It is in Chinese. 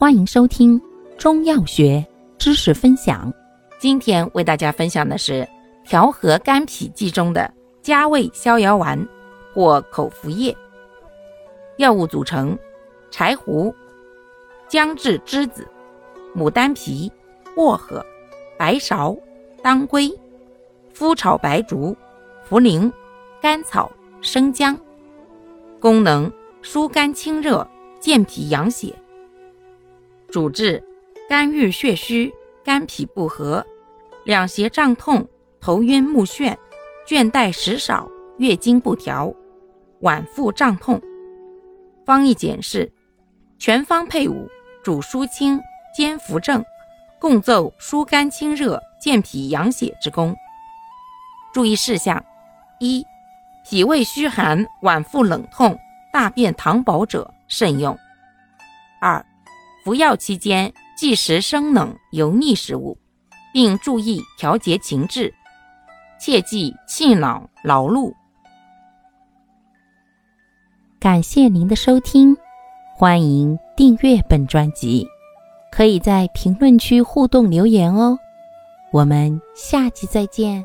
欢迎收听中药学知识分享。今天为大家分享的是调和肝脾剂中的加味逍遥丸或口服液。药物组成：柴胡、姜制栀子、牡丹皮、薄荷、白芍、当归、麸炒白术、茯苓、甘草、生姜。功能：疏肝清热，健脾养血。主治肝郁血虚、肝脾不和、两胁胀痛、头晕目眩、倦怠食少、月经不调、脘腹胀痛。方义简释：全方配伍，主疏清兼扶正，共奏疏肝清热、健脾养血之功。注意事项：一、脾胃虚寒、脘腹冷痛、大便溏薄者慎用。二、服药期间忌食生冷油腻食物，并注意调节情志，切忌气恼劳碌。感谢您的收听，欢迎订阅本专辑，可以在评论区互动留言哦。我们下期再见。